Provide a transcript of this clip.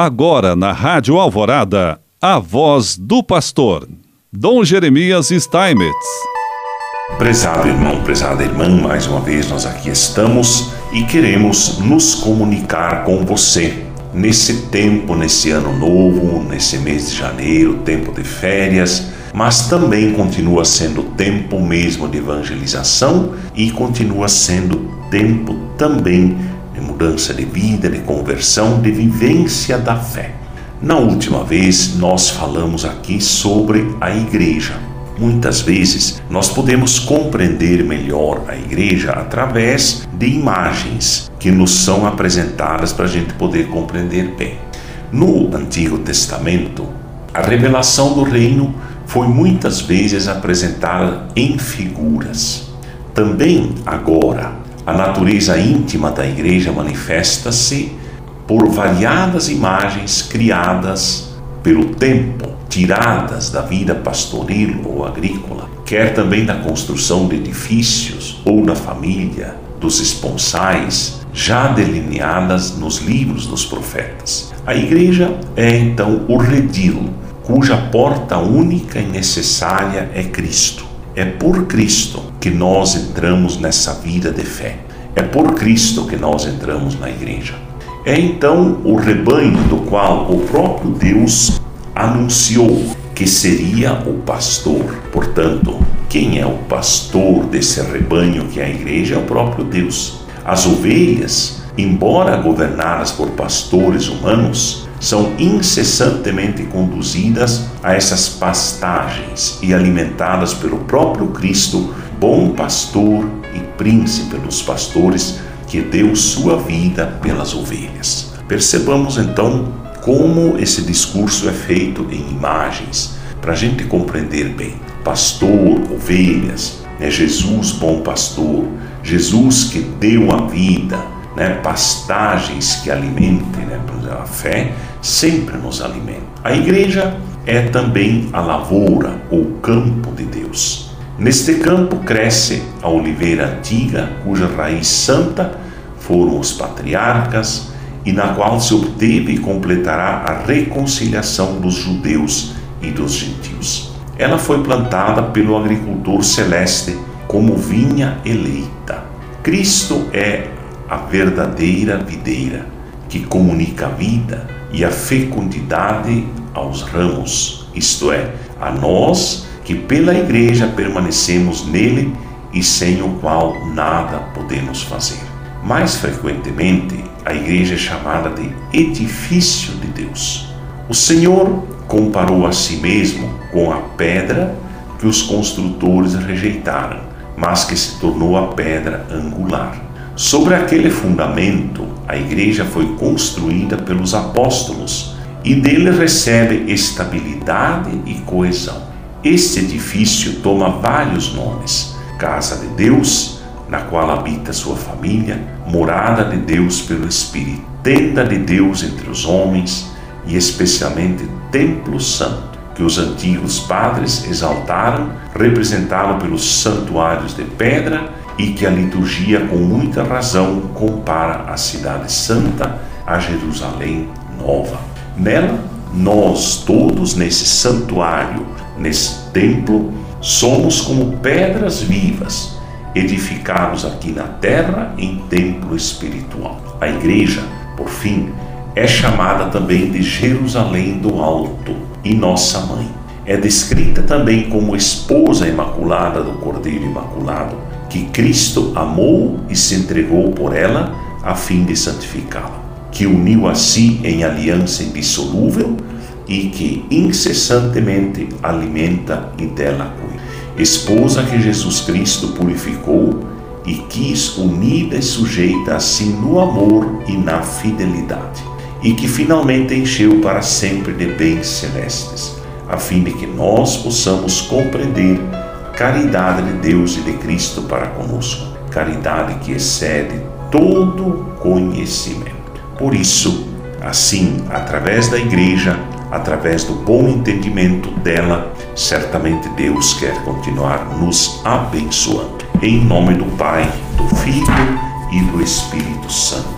Agora na Rádio Alvorada, a voz do pastor, Dom Jeremias Steinmetz. Prezado irmão, prezada irmã, mais uma vez nós aqui estamos e queremos nos comunicar com você nesse tempo, nesse ano novo, nesse mês de janeiro, tempo de férias, mas também continua sendo tempo mesmo de evangelização e continua sendo tempo também de mudança de vida, de conversão, de vivência da fé. Na última vez, nós falamos aqui sobre a igreja. Muitas vezes nós podemos compreender melhor a igreja através de imagens que nos são apresentadas para a gente poder compreender bem. No Antigo Testamento, a revelação do reino foi muitas vezes apresentada em figuras. Também agora, a natureza íntima da igreja manifesta-se por variadas imagens criadas pelo tempo, tiradas da vida pastoril ou agrícola, quer também da construção de edifícios ou da família, dos esponsais, já delineadas nos livros dos profetas. A igreja é então o redil, cuja porta única e necessária é Cristo. É por Cristo que nós entramos nessa vida de fé. É por Cristo que nós entramos na igreja. É então o rebanho do qual o próprio Deus anunciou que seria o pastor. Portanto, quem é o pastor desse rebanho que é a igreja é o próprio Deus. As ovelhas, embora governadas por pastores humanos, são incessantemente conduzidas a essas pastagens e alimentadas pelo próprio Cristo, bom pastor e príncipe dos pastores, que deu sua vida pelas ovelhas. Percebamos então como esse discurso é feito em imagens, para a gente compreender bem. Pastor, ovelhas, né? Jesus, bom pastor, Jesus que deu a vida, né? pastagens que alimentem, né? A fé sempre nos alimenta. A igreja é também a lavoura ou campo de Deus. Neste campo cresce a oliveira antiga, cuja raiz santa foram os patriarcas, e na qual se obteve e completará a reconciliação dos judeus e dos gentios. Ela foi plantada pelo agricultor celeste como vinha eleita. Cristo é a verdadeira videira que comunica a vida e a fecundidade aos ramos, isto é, a nós que pela igreja permanecemos nele e sem o qual nada podemos fazer. Mais frequentemente, a igreja é chamada de edifício de Deus. O Senhor comparou a si mesmo com a pedra que os construtores rejeitaram, mas que se tornou a pedra angular. Sobre aquele fundamento, a igreja foi construída pelos apóstolos e dele recebe estabilidade e coesão. Este edifício toma vários nomes: Casa de Deus, na qual habita sua família, morada de Deus pelo Espírito, tenda de Deus entre os homens e especialmente Templo Santo, que os antigos padres exaltaram, representado pelos santuários de pedra e que a liturgia, com muita razão, compara a Cidade Santa a Jerusalém Nova. Nela, nós todos nesse santuário, nesse templo, somos como pedras vivas, edificados aqui na terra em templo espiritual. A igreja, por fim, é chamada também de Jerusalém do Alto e nossa mãe. É descrita também como esposa imaculada do Cordeiro Imaculado que Cristo amou e se entregou por ela a fim de santificá-la, que uniu a si em aliança indissolúvel e que incessantemente alimenta e dela cuida. Esposa que Jesus Cristo purificou e quis unida e sujeita a si no amor e na fidelidade, e que finalmente encheu para sempre de bens celestes, a fim de que nós possamos compreender caridade de Deus e de Cristo para conosco, caridade que excede todo conhecimento. Por isso, assim, através da igreja, através do bom entendimento dela, certamente Deus quer continuar nos abençoando. Em nome do Pai, do Filho e do Espírito Santo.